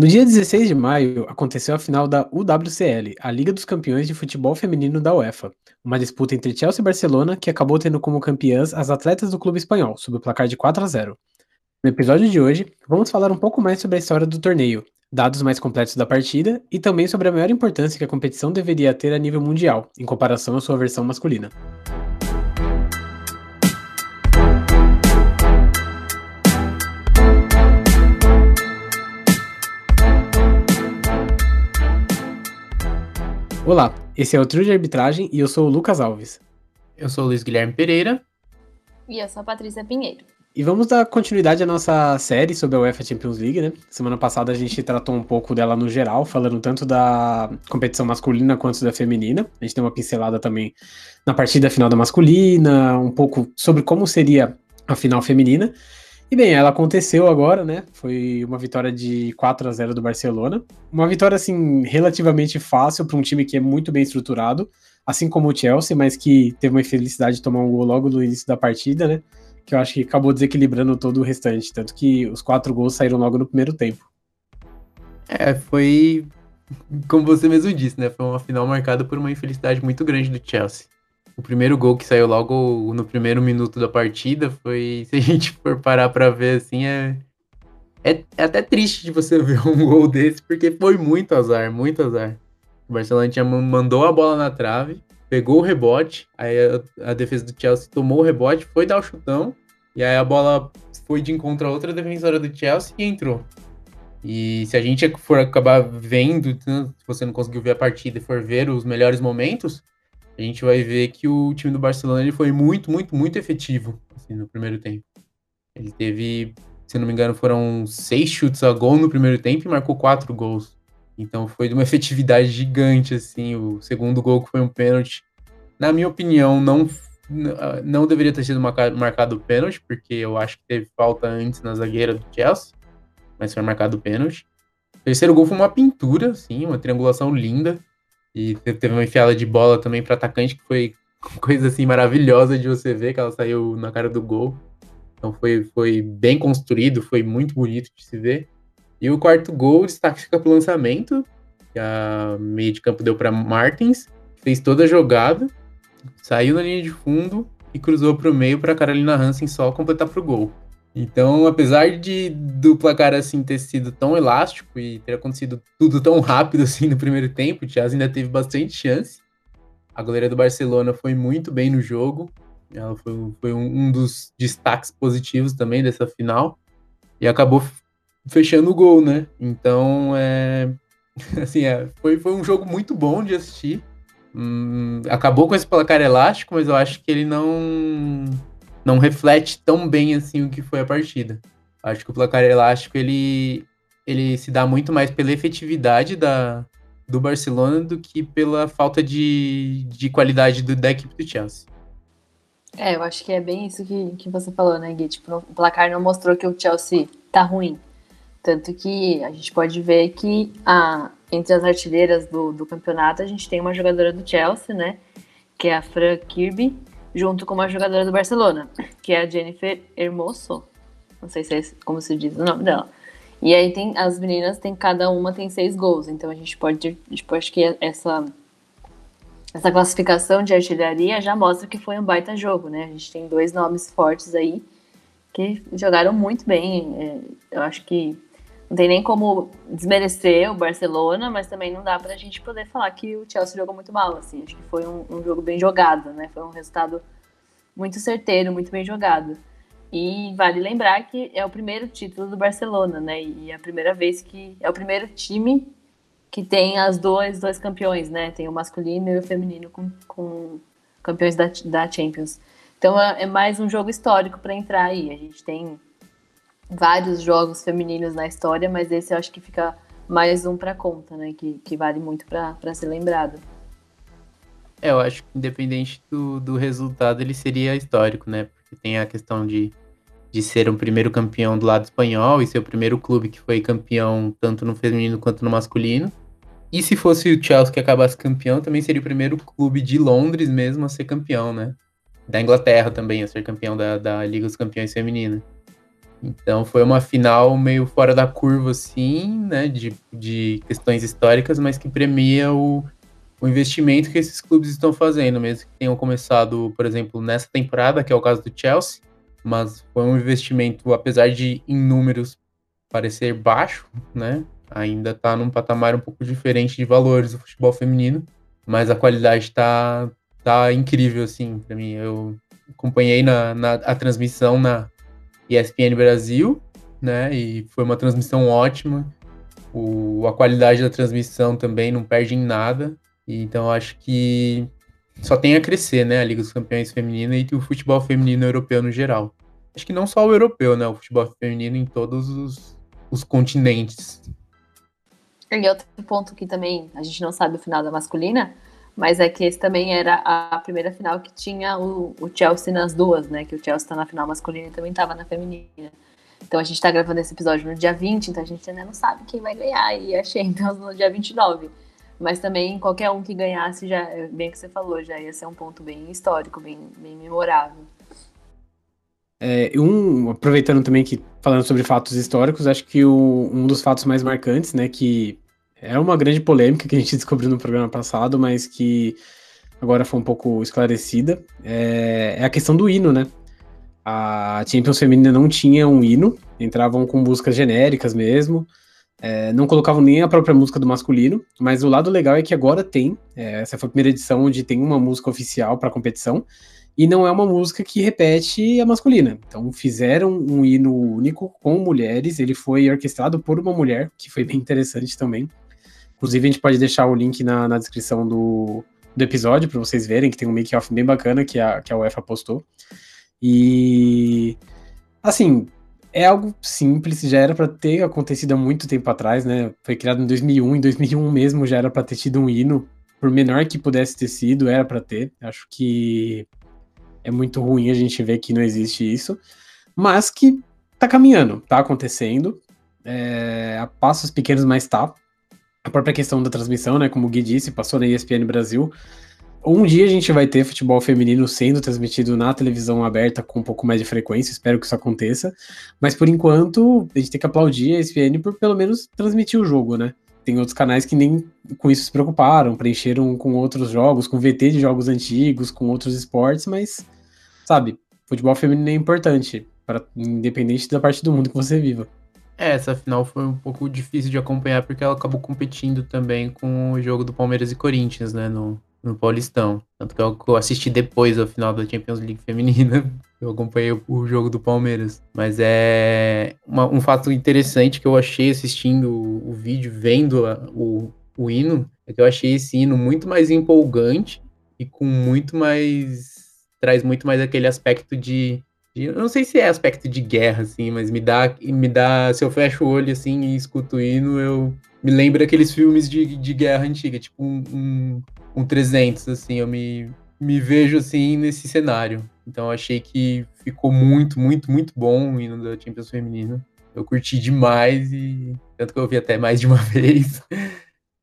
No dia 16 de maio, aconteceu a final da UWCL, a Liga dos Campeões de Futebol Feminino da UEFA, uma disputa entre Chelsea e Barcelona que acabou tendo como campeãs as atletas do clube espanhol, sob o placar de 4 a 0. No episódio de hoje, vamos falar um pouco mais sobre a história do torneio, dados mais completos da partida e também sobre a maior importância que a competição deveria ter a nível mundial, em comparação à sua versão masculina. Olá, esse é o Trio de Arbitragem e eu sou o Lucas Alves. Eu sou o Luiz Guilherme Pereira. E eu sou a Patrícia Pinheiro. E vamos dar continuidade à nossa série sobre a UEFA Champions League, né? Semana passada a gente tratou um pouco dela no geral, falando tanto da competição masculina quanto da feminina. A gente deu uma pincelada também na partida final da masculina, um pouco sobre como seria a final feminina. E bem, ela aconteceu agora, né? Foi uma vitória de 4 a 0 do Barcelona. Uma vitória, assim, relativamente fácil para um time que é muito bem estruturado, assim como o Chelsea, mas que teve uma infelicidade de tomar um gol logo no início da partida, né? Que eu acho que acabou desequilibrando todo o restante. Tanto que os quatro gols saíram logo no primeiro tempo. É, foi. Como você mesmo disse, né? Foi uma final marcada por uma infelicidade muito grande do Chelsea o primeiro gol que saiu logo no primeiro minuto da partida foi, se a gente for parar para ver assim, é, é, é, até triste de você ver um gol desse, porque foi muito azar, muito azar. O Barcelona tinha, mandou a bola na trave, pegou o rebote, aí a, a, defesa do Chelsea tomou o rebote, foi dar o chutão, e aí a bola foi de encontro a outra defensora do Chelsea e entrou. E se a gente for acabar vendo, se você não conseguiu ver a partida e for ver os melhores momentos, a gente vai ver que o time do Barcelona ele foi muito, muito, muito efetivo assim, no primeiro tempo. Ele teve, se não me engano, foram seis chutes a gol no primeiro tempo e marcou quatro gols. Então foi de uma efetividade gigante, assim. O segundo gol que foi um pênalti, na minha opinião, não não deveria ter sido marcado o pênalti, porque eu acho que teve falta antes na zagueira do Chelsea, mas foi marcado o pênalti. O terceiro gol foi uma pintura, assim, uma triangulação linda. E teve uma enfiada de bola também para atacante que foi coisa assim maravilhosa de você ver, que ela saiu na cara do gol. Então foi, foi bem construído, foi muito bonito de se ver. E o quarto gol, o destaque fica pro lançamento, que a meio de campo deu para Martins, fez toda a jogada, saiu na linha de fundo e cruzou para o meio para Carolina Hansen só completar pro gol. Então, apesar de do placar assim ter sido tão elástico e ter acontecido tudo tão rápido assim no primeiro tempo, o Chelsea ainda teve bastante chance. A goleira do Barcelona foi muito bem no jogo. Ela foi, foi um, um, dos destaques positivos também dessa final e acabou fechando o gol, né? Então, é, assim, é, foi, foi um jogo muito bom de assistir. Hum, acabou com esse placar elástico, mas eu acho que ele não não reflete tão bem assim o que foi a partida. Acho que o placar elástico ele, ele se dá muito mais pela efetividade da, do Barcelona do que pela falta de, de qualidade do, da equipe do Chelsea. É, eu acho que é bem isso que, que você falou, né, Gui? Tipo, o placar não mostrou que o Chelsea tá ruim. Tanto que a gente pode ver que a, entre as artilheiras do, do campeonato a gente tem uma jogadora do Chelsea, né? Que é a Fran Kirby, junto com uma jogadora do Barcelona, que é a Jennifer Hermoso. Não sei se é como se diz o nome dela. E aí tem as meninas, tem cada uma tem seis gols. Então a gente pode, tipo, acho que essa essa classificação de artilharia já mostra que foi um baita jogo, né? A gente tem dois nomes fortes aí que jogaram muito bem. É, eu acho que não tem nem como desmerecer o Barcelona, mas também não dá pra gente poder falar que o Chelsea jogou muito mal, assim. Acho que foi um, um jogo bem jogado, né? Foi um resultado muito certeiro, muito bem jogado. E vale lembrar que é o primeiro título do Barcelona, né? E é a primeira vez que é o primeiro time que tem as dois, dois campeões, né? Tem o masculino e o feminino com, com campeões da, da Champions. Então é, é mais um jogo histórico para entrar aí. A gente tem vários jogos femininos na história, mas esse eu acho que fica mais um para conta, né? Que, que vale muito para ser lembrado. É, eu acho que independente do, do resultado, ele seria histórico, né? Porque tem a questão de, de ser um primeiro campeão do lado espanhol e ser o primeiro clube que foi campeão tanto no feminino quanto no masculino. E se fosse o Chelsea que acabasse campeão, também seria o primeiro clube de Londres mesmo a ser campeão, né? Da Inglaterra também, a ser campeão da, da Liga dos Campeões Feminina. Então foi uma final meio fora da curva, assim, né? De, de questões históricas, mas que premia o, o investimento que esses clubes estão fazendo, mesmo que tenham começado, por exemplo, nessa temporada, que é o caso do Chelsea, mas foi um investimento, apesar de em números parecer baixo, né? Ainda está num patamar um pouco diferente de valores do futebol feminino, mas a qualidade está tá incrível, assim, para mim. Eu acompanhei na, na, a transmissão na ESPN Brasil, né? E foi uma transmissão ótima. O, a qualidade da transmissão também não perde em nada. E, então acho que só tem a crescer, né? A Liga dos Campeões Feminina e o futebol feminino europeu no geral. Acho que não só o europeu, né? O futebol feminino em todos os, os continentes. E outro ponto que também a gente não sabe o final da masculina, mas é que esse também era a primeira final que tinha o, o Chelsea nas duas, né? Que o Chelsea tá na final masculina e também tava na feminina. Então a gente tá gravando esse episódio no dia 20, então a gente ainda não sabe quem vai ganhar. E a Champions no dia 29. Mas também qualquer um que ganhasse, já, bem o que você falou, já ia ser um ponto bem histórico, bem, bem memorável. É, um, aproveitando também que, falando sobre fatos históricos, acho que o, um dos fatos mais marcantes, né, que é uma grande polêmica que a gente descobriu no programa passado, mas que agora foi um pouco esclarecida, é, é a questão do hino, né? A Champions Feminina não tinha um hino, entravam com músicas genéricas mesmo, é, não colocavam nem a própria música do masculino, mas o lado legal é que agora tem, é, essa foi a primeira edição onde tem uma música oficial para a competição, e não é uma música que repete a masculina. Então fizeram um hino único com mulheres, ele foi orquestrado por uma mulher, que foi bem interessante também. Inclusive, a gente pode deixar o link na, na descrição do, do episódio para vocês verem, que tem um make-off bem bacana que a, que a UEFA postou. E. Assim, é algo simples, já era para ter acontecido há muito tempo atrás, né? Foi criado em 2001, em 2001 mesmo já era para ter tido um hino, por menor que pudesse ter sido, era para ter. Acho que é muito ruim a gente ver que não existe isso, mas que tá caminhando, tá acontecendo, é, a passos pequenos, mas tá. A própria questão da transmissão, né, como o Gui disse, passou na ESPN Brasil. Um dia a gente vai ter futebol feminino sendo transmitido na televisão aberta com um pouco mais de frequência, espero que isso aconteça. Mas por enquanto, a gente tem que aplaudir a ESPN por pelo menos transmitir o jogo, né? Tem outros canais que nem com isso se preocuparam, preencheram com outros jogos, com VT de jogos antigos, com outros esportes, mas, sabe, futebol feminino é importante, para independente da parte do mundo que você viva. É, essa final foi um pouco difícil de acompanhar porque ela acabou competindo também com o jogo do Palmeiras e Corinthians, né, no, no Paulistão. Tanto que eu assisti depois a final da Champions League feminina. Eu acompanhei o, jogo do Palmeiras. Mas é uma, um fato interessante que eu achei assistindo o, o vídeo, vendo a, o, o hino, é que eu achei esse hino muito mais empolgante e com muito mais. traz muito mais aquele aspecto de. Eu não sei se é aspecto de guerra, assim, mas me dá. Me dá se eu fecho o olho assim e escuto o hino, eu me lembro aqueles filmes de, de guerra antiga, tipo um, um um 300, assim, eu me, me vejo assim nesse cenário. Então achei que ficou muito, muito, muito bom o hino da Champions Feminina. Eu curti demais e tanto que eu vi até mais de uma vez.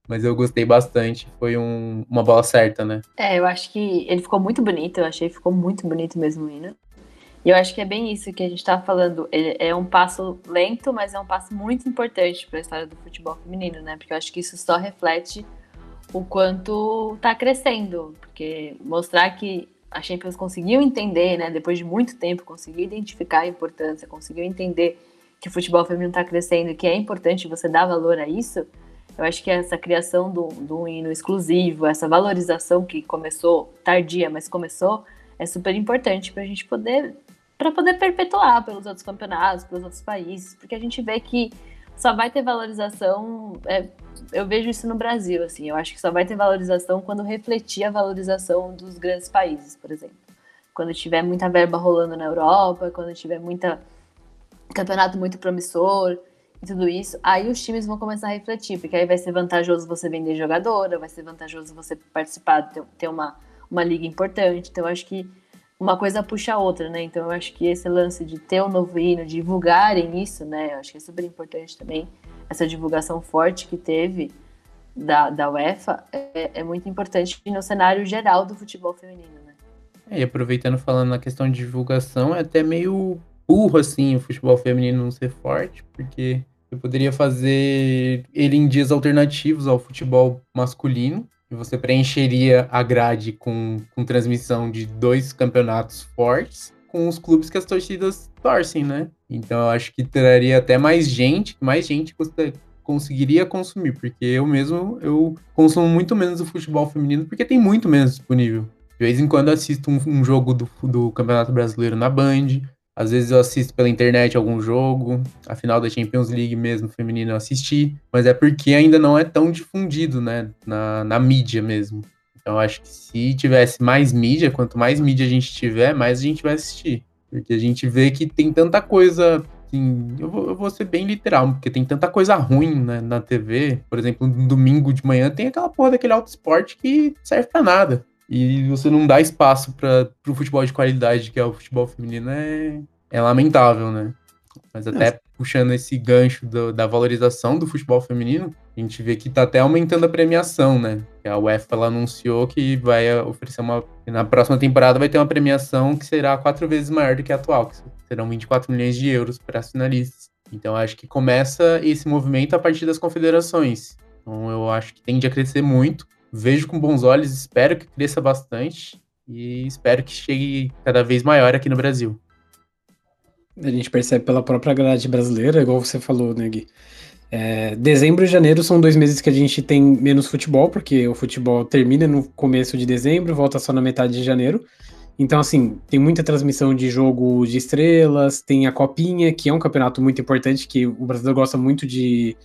Mas eu gostei bastante, foi um, uma bola certa, né? É, eu acho que ele ficou muito bonito, eu achei que ficou muito bonito mesmo o hino. E eu acho que é bem isso que a gente tá falando. É um passo lento, mas é um passo muito importante para a história do futebol feminino, né? Porque eu acho que isso só reflete o quanto está crescendo, porque mostrar que a Champions conseguiu entender, né, depois de muito tempo, conseguiu identificar a importância, conseguiu entender que o futebol feminino está crescendo e que é importante você dar valor a isso, eu acho que essa criação do, do hino exclusivo, essa valorização que começou tardia, mas começou, é super importante para a gente poder para poder perpetuar pelos outros campeonatos, pelos outros países, porque a gente vê que só vai ter valorização. É, eu vejo isso no Brasil, assim. Eu acho que só vai ter valorização quando refletir a valorização dos grandes países, por exemplo. Quando tiver muita verba rolando na Europa, quando tiver muita campeonato muito promissor e tudo isso, aí os times vão começar a refletir, porque aí vai ser vantajoso você vender jogadora, vai ser vantajoso você participar, ter, ter uma, uma liga importante. Então, eu acho que uma coisa puxa a outra, né? Então eu acho que esse lance de ter um novo hino, divulgarem isso, né? Eu acho que é super importante também. Essa divulgação forte que teve da, da UEFA é, é muito importante no cenário geral do futebol feminino, né? É, e aproveitando falando na questão de divulgação, é até meio burro, assim, o futebol feminino não ser forte, porque eu poderia fazer ele em dias alternativos ao futebol masculino, e você preencheria a grade com, com transmissão de dois campeonatos fortes, com os clubes que as torcidas torcem, né? Então eu acho que traria até mais gente, mais gente conseguiria consumir, porque eu mesmo eu consumo muito menos o futebol feminino, porque tem muito menos disponível. De vez em quando assisto um, um jogo do, do Campeonato Brasileiro na Band, às vezes eu assisto pela internet algum jogo, a final da Champions League mesmo, feminino, eu assisti, mas é porque ainda não é tão difundido, né, na, na mídia mesmo. Então acho que se tivesse mais mídia, quanto mais mídia a gente tiver, mais a gente vai assistir. Porque a gente vê que tem tanta coisa assim, eu vou, eu vou ser bem literal, porque tem tanta coisa ruim né, na TV. Por exemplo, no domingo de manhã tem aquela porra daquele auto esporte que serve para nada e você não dá espaço para o futebol de qualidade, que é o futebol feminino, é, é lamentável, né? Mas até puxando esse gancho do, da valorização do futebol feminino, a gente vê que está até aumentando a premiação, né? A UEFA ela anunciou que vai oferecer uma. Na próxima temporada vai ter uma premiação que será quatro vezes maior do que a atual, que serão 24 milhões de euros para as finalistas. Então acho que começa esse movimento a partir das confederações. Então eu acho que tende a crescer muito vejo com bons olhos, espero que cresça bastante e espero que chegue cada vez maior aqui no Brasil. A gente percebe pela própria grade brasileira, igual você falou, né, Gui? É, dezembro e janeiro são dois meses que a gente tem menos futebol, porque o futebol termina no começo de dezembro, volta só na metade de janeiro. Então, assim, tem muita transmissão de jogo de estrelas, tem a Copinha, que é um campeonato muito importante, que o brasileiro gosta muito de,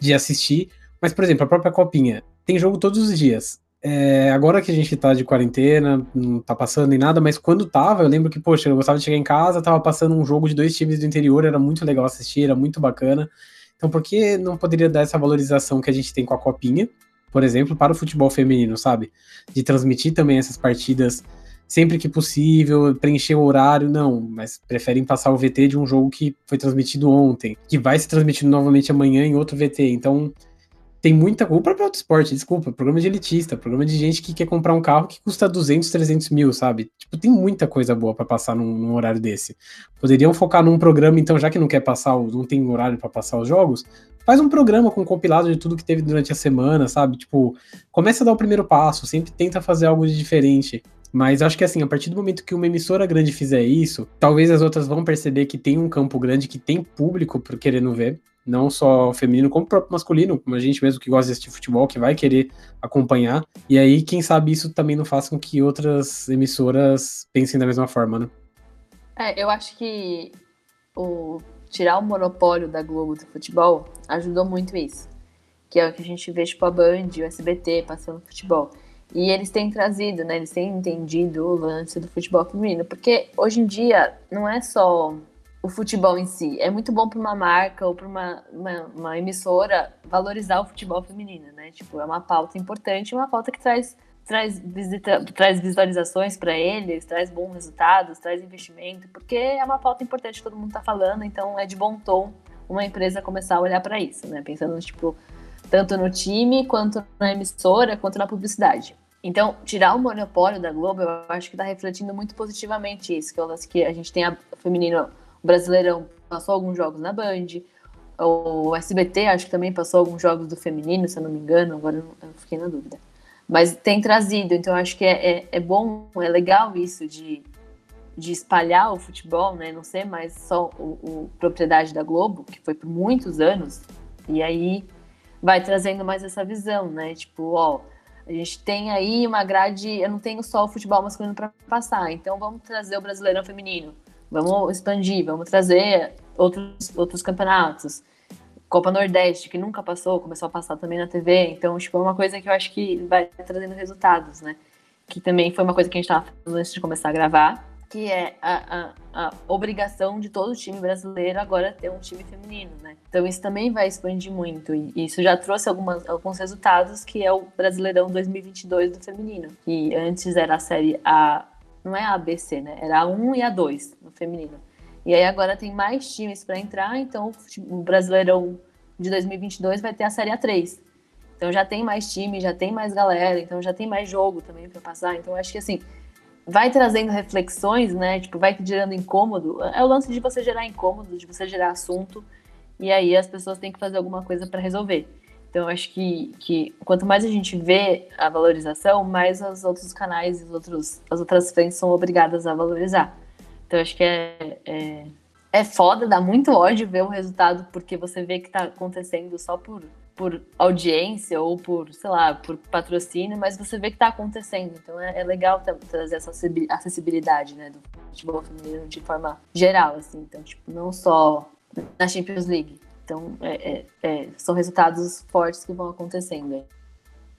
de assistir. Mas, por exemplo, a própria Copinha, tem jogo todos os dias. É, agora que a gente tá de quarentena, não tá passando nem nada, mas quando tava, eu lembro que, poxa, eu gostava de chegar em casa, tava passando um jogo de dois times do interior, era muito legal assistir, era muito bacana. Então, por que não poderia dar essa valorização que a gente tem com a Copinha, por exemplo, para o futebol feminino, sabe? De transmitir também essas partidas sempre que possível, preencher o horário, não, mas preferem passar o VT de um jogo que foi transmitido ontem, que vai se transmitir novamente amanhã em outro VT. Então, tem muita. O próprio Esporte, desculpa, programa de elitista, programa de gente que quer comprar um carro que custa 200, 300 mil, sabe? Tipo, tem muita coisa boa para passar num, num, horário desse. Poderiam focar num programa, então, já que não quer passar, não tem horário para passar os jogos, faz um programa com compilado de tudo que teve durante a semana, sabe? Tipo, começa a dar o primeiro passo, sempre tenta fazer algo de diferente. Mas acho que assim, a partir do momento que uma emissora grande fizer isso, talvez as outras vão perceber que tem um campo grande, que tem público por querendo ver não só feminino, como o próprio masculino, como a gente mesmo que gosta de assistir futebol, que vai querer acompanhar. E aí, quem sabe isso também não faça com que outras emissoras pensem da mesma forma, né? É, eu acho que o tirar o monopólio da Globo do futebol ajudou muito isso. Que é o que a gente vê, tipo, a Band, o SBT passando futebol. E eles têm trazido, né? Eles têm entendido o lance do futebol feminino. Porque hoje em dia não é só o futebol em si. É muito bom para uma marca ou para uma, uma, uma, emissora valorizar o futebol feminino, né? Tipo, é uma pauta importante, uma pauta que traz traz, visita, traz visualizações para eles, traz bons resultados, traz investimento, porque é uma pauta importante que todo mundo está falando, então é de bom tom uma empresa começar a olhar para isso, né? Pensando tipo tanto no time quanto na emissora, quanto na publicidade. Então, tirar o monopólio da Globo, eu acho que está refletindo muito positivamente isso, que, é que a gente tem a feminino o Brasileirão passou alguns jogos na Band. O SBT acho que também passou alguns jogos do feminino, se eu não me engano, agora eu fiquei na dúvida. Mas tem trazido, então acho que é, é, é bom, é legal isso de, de espalhar o futebol, né? Não ser mais só o, o, propriedade da Globo, que foi por muitos anos, e aí vai trazendo mais essa visão, né? Tipo, ó, a gente tem aí uma grade, eu não tenho só o futebol masculino para passar, então vamos trazer o Brasileirão feminino. Vamos expandir, vamos trazer outros, outros campeonatos. Copa Nordeste, que nunca passou, começou a passar também na TV. Então, tipo, é uma coisa que eu acho que vai trazendo resultados, né? Que também foi uma coisa que a gente estava falando antes de começar a gravar, que é a, a, a, obrigação de todo time brasileiro agora ter um time feminino, né? Então isso também vai expandir muito e isso já trouxe algumas, alguns resultados que é o Brasileirão 2022 do feminino, que antes era a série A não é a ABC, né? Era a 1 e a 2 no feminino. E aí agora tem mais times para entrar, então o Brasileirão de 2022 vai ter a Série A3. Então já tem mais time, já tem mais galera, então já tem mais jogo também para passar. Então acho que assim, vai trazendo reflexões, né? Tipo, vai gerando incômodo. É o lance de você gerar incômodo, de você gerar assunto, e aí as pessoas têm que fazer alguma coisa para resolver. Então, acho que, que quanto mais a gente vê a valorização, mais os outros canais e os outros, as outras frentes são obrigadas a valorizar. Então, acho que é, é, é foda, dá muito ódio ver o resultado, porque você vê que está acontecendo só por por audiência ou por, sei lá, por patrocínio, mas você vê que está acontecendo. Então é, é, legal trazer essa acessibilidade, né, do futebol feminino de forma geral, assim. Então, tipo, não só na Champions League. Então, é, é, é são resultados fortes que vão acontecendo.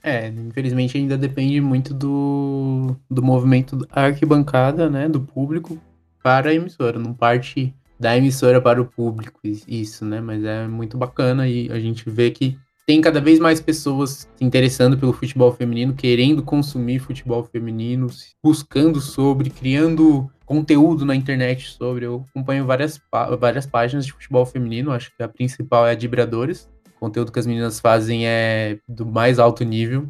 É, infelizmente ainda depende muito do, do movimento da arquibancada, né, do público para a emissora, não parte da emissora para o público, isso, né? Mas é muito bacana e a gente vê que tem cada vez mais pessoas se interessando pelo futebol feminino, querendo consumir futebol feminino, buscando sobre, criando conteúdo na internet sobre. Eu acompanho várias, várias páginas de futebol feminino, acho que a principal é a de Vibradores. O conteúdo que as meninas fazem é do mais alto nível.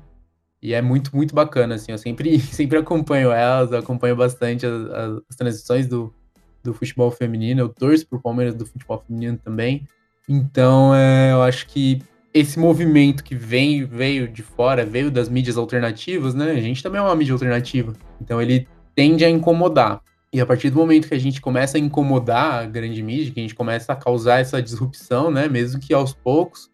E é muito, muito bacana, assim. Eu sempre, sempre acompanho elas, acompanho bastante as, as transições do, do futebol feminino. Eu torço pro Palmeiras do futebol feminino também. Então, é, eu acho que esse movimento que vem, veio de fora, veio das mídias alternativas, né? A gente também é uma mídia alternativa. Então ele tende a incomodar. E a partir do momento que a gente começa a incomodar a grande mídia, que a gente começa a causar essa disrupção, né? Mesmo que aos poucos,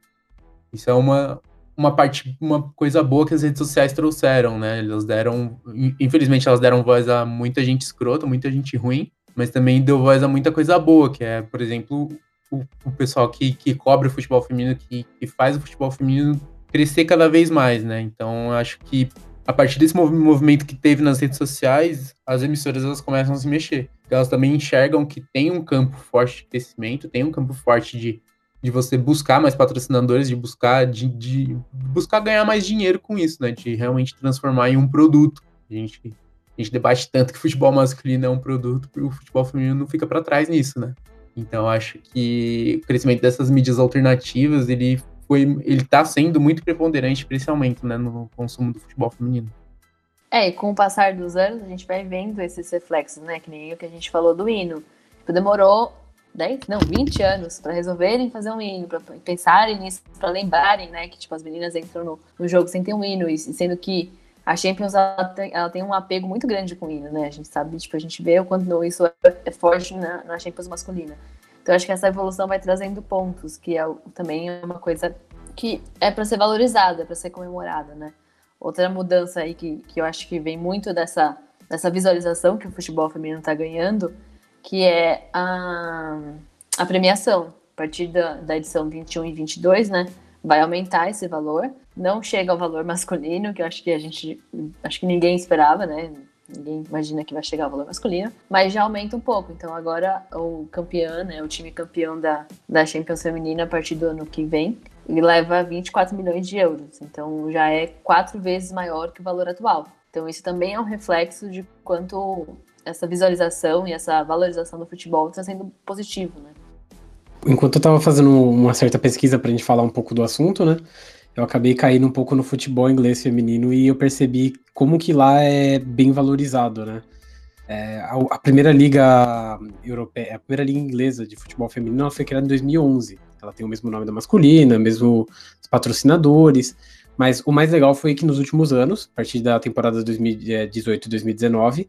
isso é uma, uma parte, uma coisa boa que as redes sociais trouxeram, né? Elas deram, infelizmente, elas deram voz a muita gente escrota, muita gente ruim, mas também deu voz a muita coisa boa, que é, por exemplo, o, o pessoal que, que cobre o futebol feminino, que, que faz o futebol feminino crescer cada vez mais, né? Então, acho que a partir desse movimento que teve nas redes sociais, as emissoras elas começam a se mexer. Elas também enxergam que tem um campo forte de crescimento, tem um campo forte de, de você buscar mais patrocinadores, de buscar de, de buscar ganhar mais dinheiro com isso, né? De realmente transformar em um produto. A gente, a gente debate tanto que futebol masculino é um produto, e o futebol feminino não fica para trás nisso, né? Então acho que o crescimento dessas mídias alternativas, ele foi, ele tá sendo muito preponderante, principalmente, né, no consumo do futebol feminino. É, e com o passar dos anos, a gente vai vendo esses reflexos, né, que nem o que a gente falou do hino. Tipo, demorou 10, não, 20 anos para resolverem fazer um hino, para pensarem nisso, para lembrarem, né, que tipo as meninas entram no, no jogo sem ter um hino, e sendo que a Champions ela tem, ela tem, um apego muito grande com o hino, né? A gente sabe, tipo, a gente vê o quanto isso é, é forte na, na Champions masculina. Então acho que essa evolução vai trazendo pontos, que é, também é uma coisa que é para ser valorizada, para ser comemorada, né? Outra mudança aí que, que eu acho que vem muito dessa, dessa visualização que o futebol feminino está ganhando, que é a, a premiação. A partir da, da edição 21 e 22, né? Vai aumentar esse valor não chega ao valor masculino, que eu acho que a gente. Acho que ninguém esperava, né? Ninguém imagina que vai chegar ao valor masculino, mas já aumenta um pouco. Então agora o campeão, né, o time campeão da, da Champions Feminina a partir do ano que vem, ele leva 24 milhões de euros. Então já é quatro vezes maior que o valor atual. Então isso também é um reflexo de quanto essa visualização e essa valorização do futebol está sendo positivo, né? Enquanto eu estava fazendo uma certa pesquisa para a gente falar um pouco do assunto, né? Eu acabei caindo um pouco no futebol inglês feminino e eu percebi como que lá é bem valorizado, né? É, a, a, primeira liga europeia, a primeira liga inglesa de futebol feminino foi criada em 2011. Ela tem o mesmo nome da masculina, mesmo os patrocinadores. Mas o mais legal foi que nos últimos anos, a partir da temporada 2018-2019,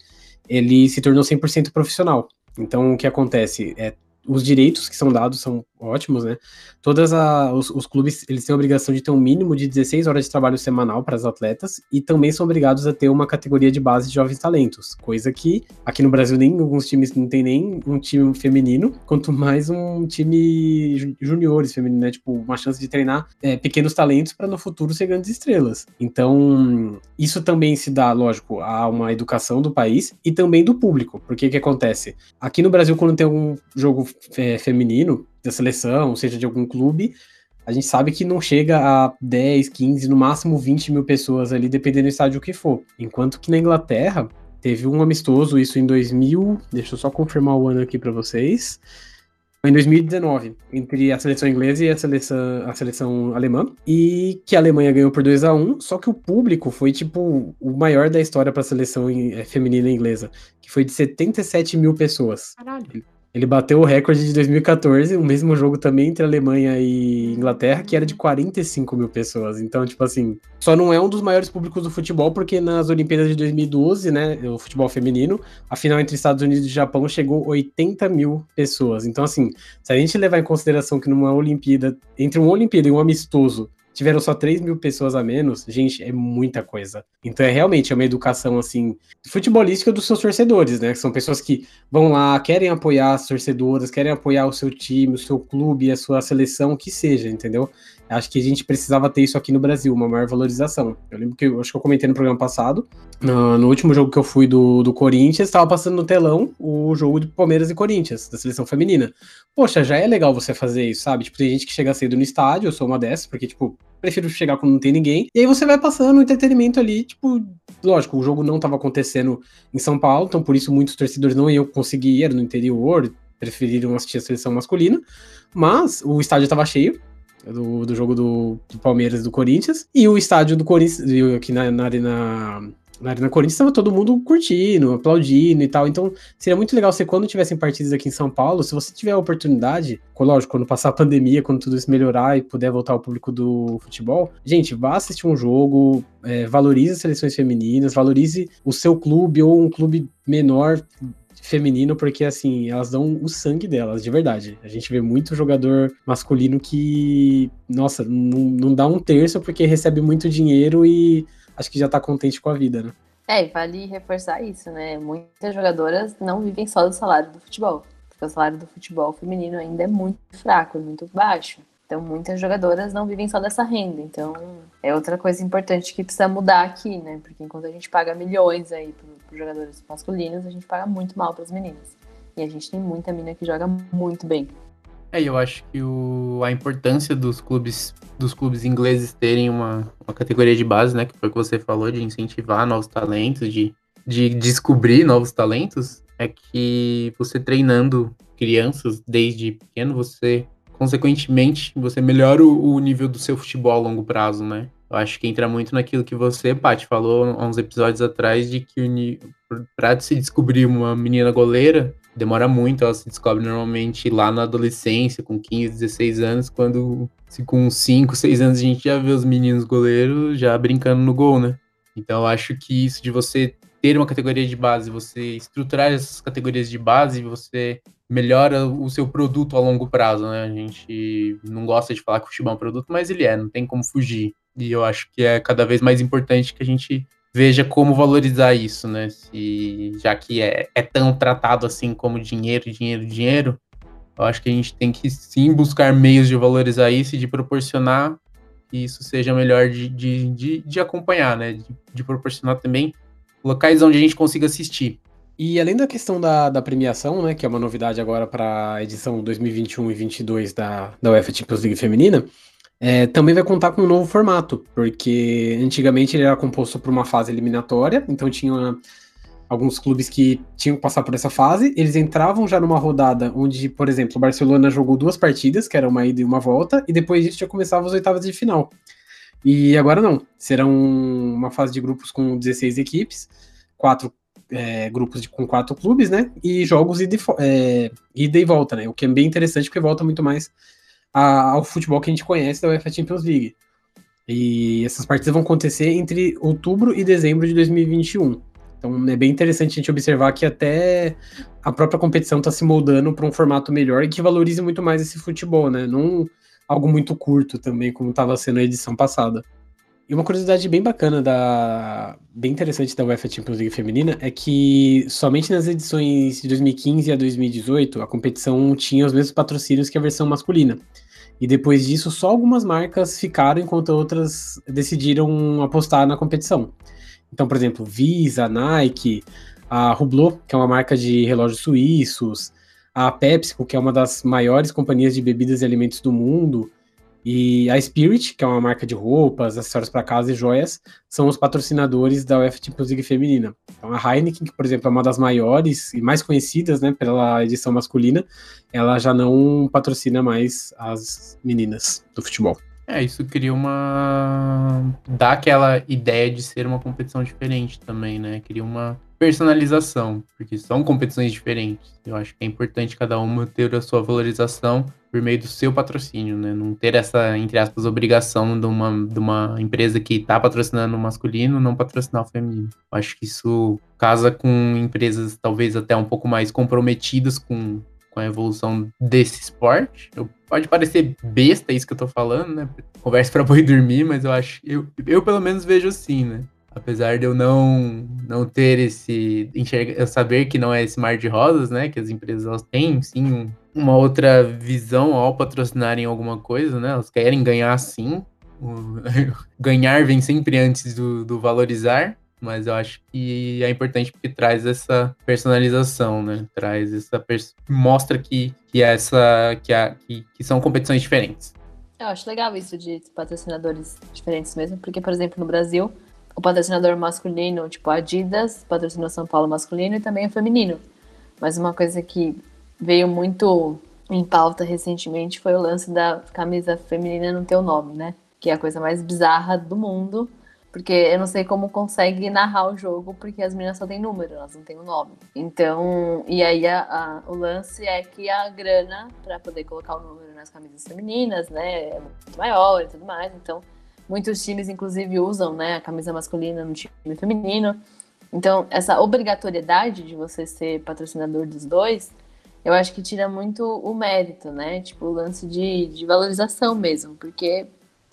ele se tornou 100% profissional. Então, o que acontece? É, os direitos que são dados são ótimos, né? Todas a, os, os, clubes eles têm a obrigação de ter um mínimo de 16 horas de trabalho semanal para as atletas e também são obrigados a ter uma categoria de base de jovens talentos, coisa que aqui no Brasil nem alguns times não tem nem um time feminino, quanto mais um time juniores feminino, né? Tipo, uma chance de treinar é, pequenos talentos para no futuro ser grandes estrelas. Então, isso também se dá, lógico, a uma educação do país e também do público, porque o que acontece? Aqui no Brasil, quando tem algum jogo é, feminino, da seleção, seja de algum clube, a gente sabe que não chega a 10, 15, no máximo 20 mil pessoas ali, dependendo do estádio que for. Enquanto que na Inglaterra, teve um amistoso, isso em 2000, deixa eu só confirmar o ano aqui para vocês. em 2019, entre a seleção inglesa e a seleção, a seleção alemã, e que a Alemanha ganhou por 2 a 1 só que o público foi, tipo, o maior da história para a seleção eh, feminina inglesa, que foi de 77 mil pessoas. Caralho. Ele bateu o recorde de 2014, o mesmo jogo também entre Alemanha e Inglaterra, que era de 45 mil pessoas. Então, tipo assim, só não é um dos maiores públicos do futebol, porque nas Olimpíadas de 2012, né, o futebol feminino, a final entre Estados Unidos e Japão chegou 80 mil pessoas. Então, assim, se a gente levar em consideração que numa Olimpíada, entre uma Olimpíada e um amistoso, tiveram só 3 mil pessoas a menos, gente, é muita coisa. Então é realmente é uma educação, assim, futebolística dos seus torcedores, né? São pessoas que vão lá, querem apoiar as torcedoras, querem apoiar o seu time, o seu clube, a sua seleção, o que seja, entendeu? Acho que a gente precisava ter isso aqui no Brasil, uma maior valorização. Eu lembro que acho que eu comentei no programa passado, no, no último jogo que eu fui do, do Corinthians, estava passando no telão o jogo de Palmeiras e Corinthians, da seleção feminina. Poxa, já é legal você fazer isso, sabe? Tipo, tem gente que chega cedo no estádio, eu sou uma dessas, porque, tipo, prefiro chegar quando não tem ninguém. E aí você vai passando o entretenimento ali, tipo, lógico, o jogo não estava acontecendo em São Paulo, então por isso muitos torcedores não iam conseguir ir no interior, preferiram assistir a seleção masculina. Mas o estádio estava cheio, do, do jogo do, do Palmeiras do Corinthians. E o estádio do Corinthians, aqui na, na Arena. Na Arena Corinthians estava todo mundo curtindo, aplaudindo e tal. Então, seria muito legal se quando tivessem partidas aqui em São Paulo, se você tiver a oportunidade, lógico, quando passar a pandemia, quando tudo isso melhorar e puder voltar ao público do futebol, gente, vá assistir um jogo, é, valorize as seleções femininas, valorize o seu clube ou um clube menor feminino, porque assim, elas dão o sangue delas, de verdade. A gente vê muito jogador masculino que, nossa, não, não dá um terço porque recebe muito dinheiro e acho que já tá contente com a vida, né? É, e vale reforçar isso, né? Muitas jogadoras não vivem só do salário do futebol, porque o salário do futebol feminino ainda é muito fraco, é muito baixo. Então, muitas jogadoras não vivem só dessa renda. Então, é outra coisa importante que precisa mudar aqui, né? Porque enquanto a gente paga milhões aí para jogadores masculinos, a gente paga muito mal para as meninas. E a gente tem muita mina que joga muito bem. É, eu acho que o, a importância dos clubes dos clubes ingleses terem uma, uma categoria de base, né? Que foi o que você falou, de incentivar novos talentos, de, de descobrir novos talentos, é que você treinando crianças desde pequeno, você consequentemente, você melhora o, o, nível do seu futebol a longo prazo, né? Eu acho que entra muito naquilo que você, Paty, falou há uns episódios atrás, de que para se descobrir uma menina goleira, demora muito, ela se descobre normalmente lá na adolescência, com 15, 16 anos, quando se com 5, 6 anos a gente já vê os meninos goleiros já brincando no gol, né? Então acho que isso de você ter uma categoria de base, você estruturar essas categorias de base, você melhora o seu produto a longo prazo, né? A gente não gosta de falar que o futebol é um produto, mas ele é, não tem como fugir. E eu acho que é cada vez mais importante que a gente veja como valorizar isso, né? Se, já que é, é tão tratado assim como dinheiro, dinheiro, dinheiro, eu acho que a gente tem que sim buscar meios de valorizar isso e de proporcionar que isso seja melhor de, de, de, de acompanhar, né? De, de proporcionar também locais onde a gente consiga assistir. E além da questão da, da premiação, né, que é uma novidade agora para a edição 2021 e 2022 da, da UEFA Champions League feminina, é, também vai contar com um novo formato, porque antigamente ele era composto por uma fase eliminatória, então tinha alguns clubes que tinham que passar por essa fase, eles entravam já numa rodada onde, por exemplo, o Barcelona jogou duas partidas, que era uma ida e uma volta, e depois disso já começava as oitavas de final. E agora não. Serão uma fase de grupos com 16 equipes, quatro é, grupos de, com quatro clubes, né? E jogos ida e, é, ida e volta, né? O que é bem interessante porque volta muito mais a, ao futebol que a gente conhece da UEFA Champions League. E essas partidas vão acontecer entre outubro e dezembro de 2021. Então é bem interessante a gente observar que até a própria competição está se moldando para um formato melhor e que valorize muito mais esse futebol, né? Não algo muito curto também, como estava sendo a edição passada. E uma curiosidade bem bacana, da bem interessante da UEFA Champions League feminina é que somente nas edições de 2015 a 2018 a competição tinha os mesmos patrocínios que a versão masculina. E depois disso, só algumas marcas ficaram enquanto outras decidiram apostar na competição. Então, por exemplo, Visa, Nike, a Hublot, que é uma marca de relógios suíços, a PepsiCo, que é uma das maiores companhias de bebidas e alimentos do mundo, E a Spirit, que é uma marca de roupas, acessórios para casa e joias, são os patrocinadores da UEFA Champions League feminina. Então a Heineken, que por exemplo é uma das maiores e mais conhecidas, né, pela edição masculina, ela já não patrocina mais as meninas do futebol. É, isso cria uma. dá aquela ideia de ser uma competição diferente também, né? Cria uma personalização, porque são competições diferentes. Eu acho que é importante cada uma ter a sua valorização por meio do seu patrocínio, né? Não ter essa, entre aspas, obrigação de uma, de uma empresa que está patrocinando o masculino não patrocinar o feminino. Eu acho que isso casa com empresas talvez até um pouco mais comprometidas com, com a evolução desse esporte. Eu, pode parecer besta isso que eu tô falando, né? Conversa para boi dormir, mas eu acho, eu, eu pelo menos vejo assim, né? Apesar de eu não não ter esse enxerga, eu saber que não é esse mar de rosas, né, que as empresas elas têm sim um, uma outra visão ao patrocinarem alguma coisa, né? Elas querem ganhar sim. O, ganhar vem sempre antes do, do valorizar, mas eu acho que é importante porque traz essa personalização, né? Traz essa mostra que que essa que, a, que, que são competições diferentes. Eu acho legal isso de patrocinadores diferentes mesmo, porque por exemplo no Brasil o patrocinador masculino, tipo Adidas, patrocinou São Paulo masculino e também o feminino. Mas uma coisa que veio muito em pauta recentemente foi o lance da camisa feminina não ter o nome, né? Que é a coisa mais bizarra do mundo. Porque eu não sei como consegue narrar o jogo, porque as meninas só têm número, elas não têm o nome. Então, e aí a, a, o lance é que a grana para poder colocar o número nas camisas femininas, né, é muito maior e tudo mais. Então, Muitos times, inclusive, usam né, a camisa masculina no time feminino. Então, essa obrigatoriedade de você ser patrocinador dos dois, eu acho que tira muito o mérito, né? Tipo, o lance de, de valorização mesmo. Porque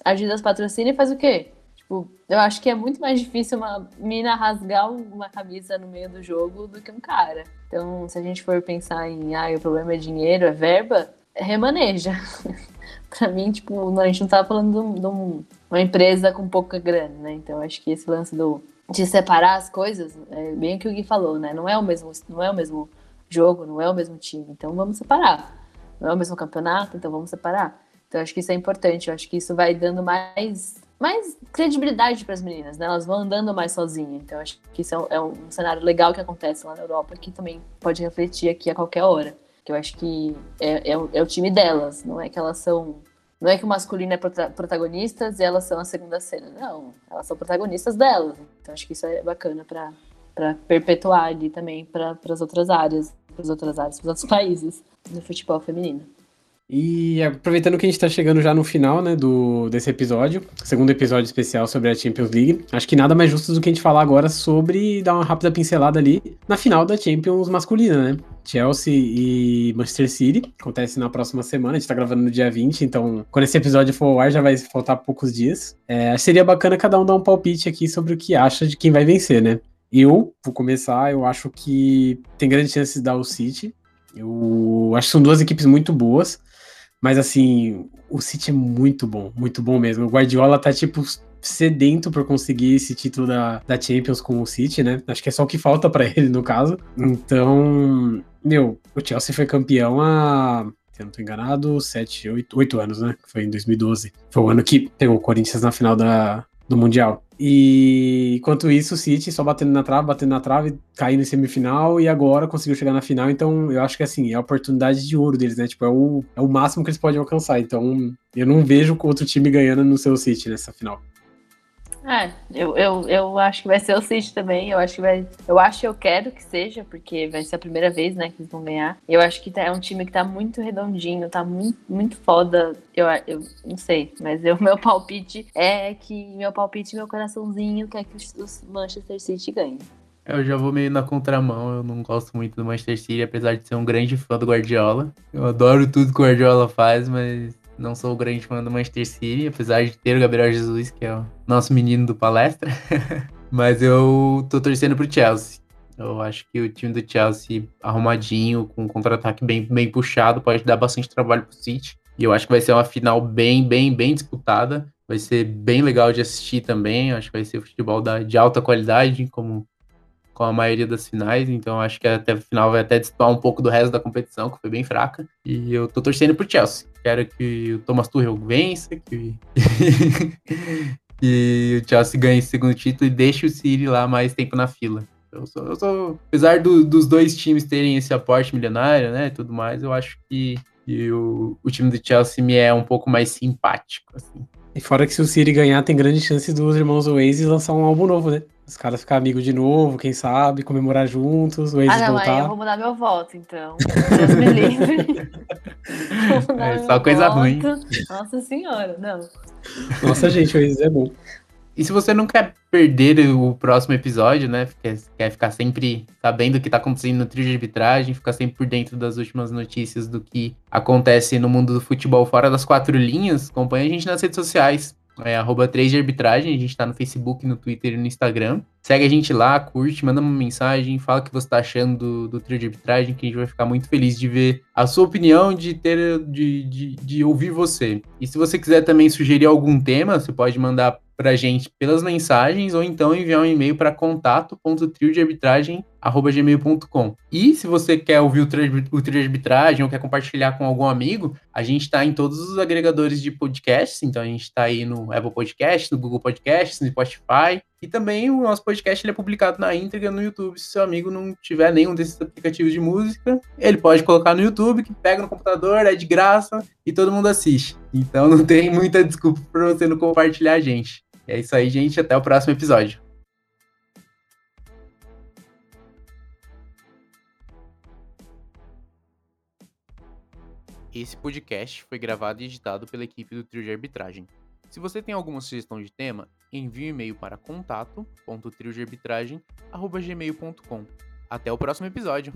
a Adidas patrocina e faz o quê? Tipo, eu acho que é muito mais difícil uma mina rasgar uma camisa no meio do jogo do que um cara. Então, se a gente for pensar em, ah, o problema é dinheiro, é verba, remaneja. pra mim, tipo, a gente não tava falando de, um, uma empresa com pouca grana, né? Então acho que esse lance do de separar as coisas é bem o que o Gui falou, né? Não é o mesmo, não é o mesmo jogo, não é o mesmo time, então vamos separar. Não é o mesmo campeonato, então vamos separar. Então acho que isso é importante, eu acho que isso vai dando mais mais credibilidade para as meninas, né? Elas vão andando mais sozinhas. Então acho que isso é um, é um cenário legal que acontece lá na Europa que também pode refletir aqui a qualquer hora. Que eu acho que é, é, é o time delas, não é que elas são não é que o masculino é prota protagonistas e elas são a segunda cena. Não, elas são protagonistas delas. Então acho que isso é bacana para perpetuar ali também para as outras áreas, para as outras áreas, para os outros países do futebol feminino. E aproveitando que a gente está chegando já no final, né, do, desse episódio, segundo episódio especial sobre a Champions League, acho que nada mais justo do que a gente falar agora sobre dar uma rápida pincelada ali na final da Champions masculina, né? Chelsea e Manchester City, acontece na próxima semana, a gente tá gravando no dia 20, então quando esse episódio for ao ar já vai faltar poucos dias. É, seria bacana cada um dar um palpite aqui sobre o que acha de quem vai vencer, né? Eu, vou começar, eu acho que tem grandes chances de dar o City. Eu acho que são duas equipes muito boas. Mas assim, o City é muito bom, muito bom mesmo. O Guardiola tá tipo sedento por conseguir esse título da, da Champions com o City, né? Acho que é só o que falta para ele no caso. Então, meu, o Chelsea foi campeão há se eu não tô enganado, 7, 8, 8 anos, né? Foi em 2012. Foi o ano que pegou o Corinthians na final da, do Mundial. E enquanto isso, o City só batendo na trave, batendo na trave, caindo em semifinal e agora conseguiu chegar na final. Então, eu acho que assim, é a oportunidade de ouro deles, né? Tipo, é o, é o máximo que eles podem alcançar. Então, eu não vejo outro time ganhando no seu City nessa final. É, eu, eu, eu acho que vai ser o City também. Eu acho que vai. Eu acho eu quero que seja, porque vai ser a primeira vez, né, que eles vão ganhar. Eu acho que tá, é um time que tá muito redondinho, tá muito, muito foda. Eu, eu não sei, mas o meu palpite é que meu palpite, meu coraçãozinho quer que os Manchester City ganhem. Eu já vou meio na contramão, eu não gosto muito do Manchester City, apesar de ser um grande fã do Guardiola. Eu adoro tudo que o Guardiola faz, mas não sou o grande fã do Manchester City, apesar de ter o Gabriel Jesus, que é o nosso menino do palestra. Mas eu tô torcendo pro Chelsea. Eu acho que o time do Chelsea arrumadinho, com um contra-ataque bem, bem puxado, pode dar bastante trabalho pro City. E eu acho que vai ser uma final bem, bem, bem disputada. Vai ser bem legal de assistir também. Eu acho que vai ser futebol da, de alta qualidade, como, com a maioria das finais, então acho que até o final vai até disputar um pouco do resto da competição, que foi bem fraca. E eu tô torcendo pro Chelsea. Quero que o Thomas Tuchel vença, que, que o Chelsea ganhe o segundo título e deixe o City lá mais tempo na fila. Eu sou, eu sou apesar do, dos dois times terem esse aporte milionário, né, tudo mais, eu acho que, que o, o time do Chelsea me é um pouco mais simpático, assim. E fora que se o City ganhar, tem grande chance dos irmãos Oasis lançar um álbum novo, né? Os caras ficar amigos de novo, quem sabe, comemorar juntos, o Oasis Ah, não, voltar. aí eu vou mudar meu voto, então. Deus me livre. É só coisa voto. ruim. Nossa senhora, não. Nossa, gente, o Oasis é bom. E se você não quer perder o próximo episódio, né? Quer, quer ficar sempre sabendo o que tá acontecendo no trio de arbitragem, ficar sempre por dentro das últimas notícias do que acontece no mundo do futebol fora das quatro linhas, acompanha a gente nas redes sociais. É arroba 3 de arbitragem, a gente tá no Facebook, no Twitter e no Instagram. Segue a gente lá, curte, manda uma mensagem, fala o que você tá achando do, do trio de arbitragem, que a gente vai ficar muito feliz de ver a sua opinião, de ter, de, de, de ouvir você. E se você quiser também sugerir algum tema, você pode mandar pra gente pelas mensagens ou então enviar um e-mail para contato.triodearbitragem@gmail.com. E se você quer ouvir o trio, o trio de arbitragem ou quer compartilhar com algum amigo, a gente está em todos os agregadores de podcasts, então a gente está aí no Apple Podcast, no Google Podcasts, no Spotify, e também o nosso podcast ele é publicado na íntegra no YouTube. Se seu amigo não tiver nenhum desses aplicativos de música, ele pode colocar no YouTube, que pega no computador, é de graça e todo mundo assiste. Então não tem muita desculpa para você não compartilhar a gente. É isso aí, gente. Até o próximo episódio. Esse podcast foi gravado e editado pela equipe do Trio de Arbitragem. Se você tem alguma sugestão de tema, envie um e-mail para contato.triodearbitragem.gmail.com. Até o próximo episódio!